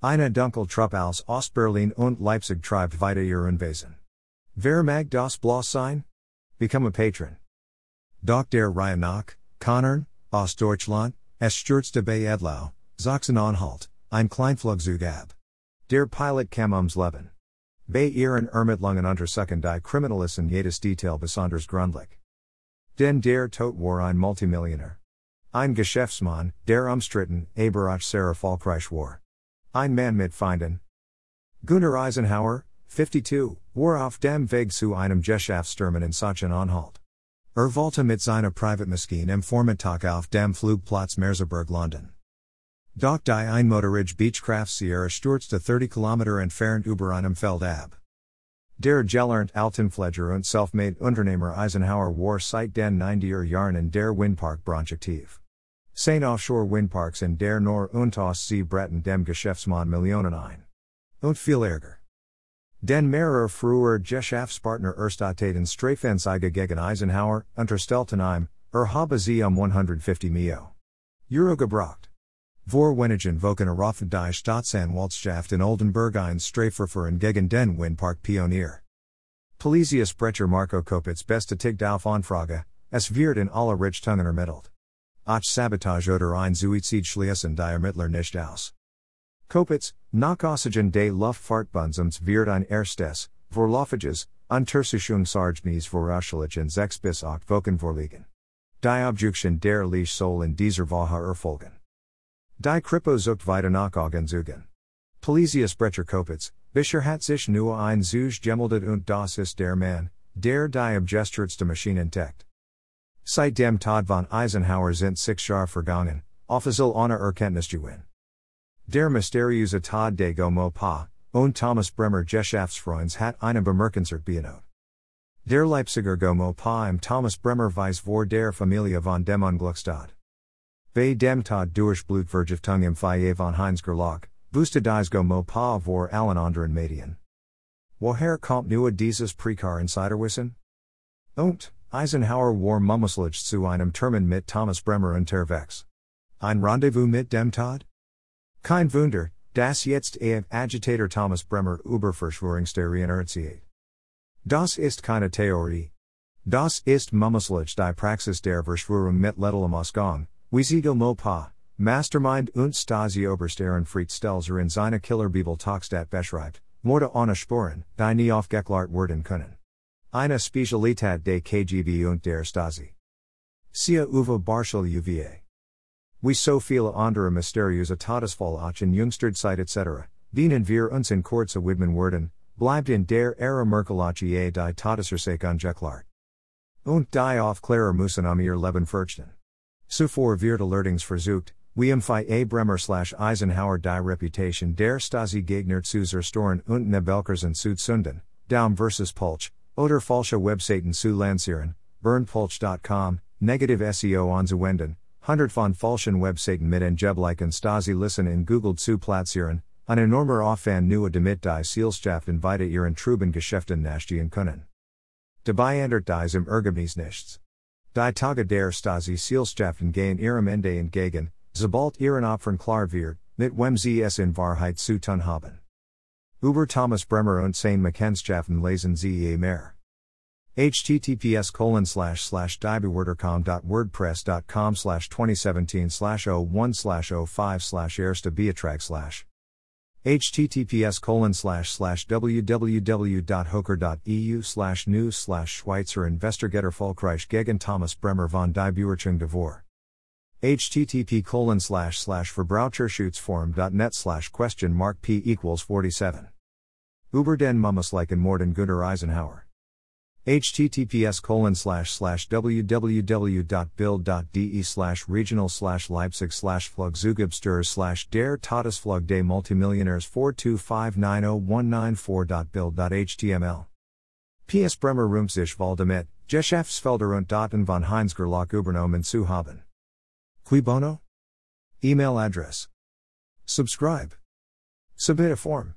Eine Dunkel Trupp aus Ostberlin und Leipzig treibt weiter ihr Unwesen. Wer mag das Blau sein? Become a patron. Doch der Reihe Connern, aus Deutschland, es stürzte bei Edlau, Sachsen-Anhalt, ein Kleinflugzeug ab. Der Pilot kam ums Leben. Bei ihren Ermittlungen untersuchen die Kriminalisten jedes Detail besonders gründlich. Den der Tod war ein Multimillionär. Ein Geschäftsmann, der umstritten, aber auch sehr erfolgreich war. Ein Mann mit Feinden. Gunnar Eisenhauer, 52, war auf dem Weg zu einem Geschäftstermin in Sachsen-Anhalt. Er wollte mit seiner Privatmaschine am Vormittag auf dem Flugplatz Merseburg landen. Doch die Einmotorige Beechcraft Sierra stürzte 30 Kilometer entfernt über einem Feld ab. Der gelernte Altenpfleger und self-made Unternehmer Eisenhauer war seit den 90er Jahren in der Windparkbranche aktiv. Sein Offshore Windparks in der Nor und Sie Breton dem Geschäftsmann Millionen ein. Und viel Ärger. Den mehrerer früher Geschäftspartner Erstatteten Strafenzeige gegen Eisenhauer, unterstellten er habe sie um 150 Mio. Euro gebracht. Vor wenigen Wochen eröffnet die Staatsanwaltschaft in Oldenburg ein Strafverfahren gegen den Windpark Pionier. Pelesius Brecher Marco Kopitz bestätigt auf Anfrage, es wird in aller Richtungen ermittelt. Ach Sabotage oder ein Suizid schließen die Ermittler nicht aus. Kopitz, nach Oxygen des Luftfahrtbundesamts wird ein erstes, Vorlaufages, Untersuchungsargnis vorausschaulich in sechs bis acht Wochen vorliegen. Die Objection der Leiche soll in dieser Woche erfolgen. Die Kripo sucht weiter nach Augenzugen. Brecher Kopitz, Bisher hat sich nur ein Zug gemeldet und das ist der Mann, der die abgestürzte Maschine entdeckt. Seit dem Tod von Eisenhauer sind six Jahre vergangen, offiziell ohne Erkenntnis gewinn. Der mysteriöse Tod de GoMoPa, und Thomas Bremer Geschäftsfreunds hat einen bemerkenswert Bienot. Der Leipziger GoMoPa im Thomas Bremer Weiss vor der Familie von dem Unglücksstad. Bei dem Tod durch Blutvergiftung im Foyer von Heinz Gerlach, wusste dies GoMoPa vor allen anderen Medien. Woher kommt nur dieses Prekar Insiderwissen? Und, Eisenhauer war mummuslich zu einem Termin mit Thomas Bremer und unterwegs. Ein Rendezvous mit dem Tod? Kein Wunder, das jetzt eher Agitator Thomas Bremer über Verschwörungstheorien erzählt. Das ist keine Theorie. Das ist mummuslich die Praxis der Verschwörung mit ledelem Ausgang, wie Siegel Mastermind und Stasi Oberst Ehrenfried Stelzer in seine Killerbibel Talkstat beschreibt, Morde ohne Sporen, die nie aufgeklärt werden können. Eine Spezialität de KGB und der Stasi. Sia Uwe Barschel UVA. Wie so viele andere mysteriöse Todesfall auch in Jungsterzeit etc., dienen wir uns in kurze Widmen werden, bleibt in der Ära Merkelachie die Todesversake ungeklärt. Und die Aufklärer müssen um ihr Leben fürchten. Zuvor wird allerdings versucht, wie im Fall A. Bremer slash Eisenhauer die Reputation der Stasi Gegner zu zerstören und Nebelkersen zu zünden, Daum vs. Pulch, Oder falsche Webseiten zu lancieren, burnpulch.com, negative SEO anzuwenden, 100 von falschen Webseiten mit angeblichen Stasi listen in Google zu platzieren, ein enormer Aufwand nur damit die Seelschaften weiter ihren Truben Geschäften nachgehen können. Dabei ändert dies im Ergebnis nichts. Die Tage der Stasi Seelschaften gehen ihrem Ende entgegen, sobald ihren Opfern klar wird, mit wem sie es in Wahrheit zu tun haben. Uber Thomas Bremer und seine Mackenschaften lesen Sie mehr. https colon slash slash diebewertercom.wordpress.com slash 2017 slash 01 slash 05 slash erste beatrag slash https colon slash slash www.hoker.eu slash news slash Schweizer Investigator Volkreich gegen Thomas Bremer von die Beurteilung devor http colon slash slash verbraucherschutzforum.net slash question mark p equals 47 uber den Mummusleichen Morden Gunter Eisenhauer. Https colon slash slash www.bild.de slash regional slash leipzig slash flugzugibsters slash der todesflug des multimillionaires 425901994.bild.html PS Bremer Rumsisch Waldemit, Geschäftsfelder und Daten von Heinz Gerlach übernommen zu haben. Qui bono? Email address. Subscribe. Submit a form.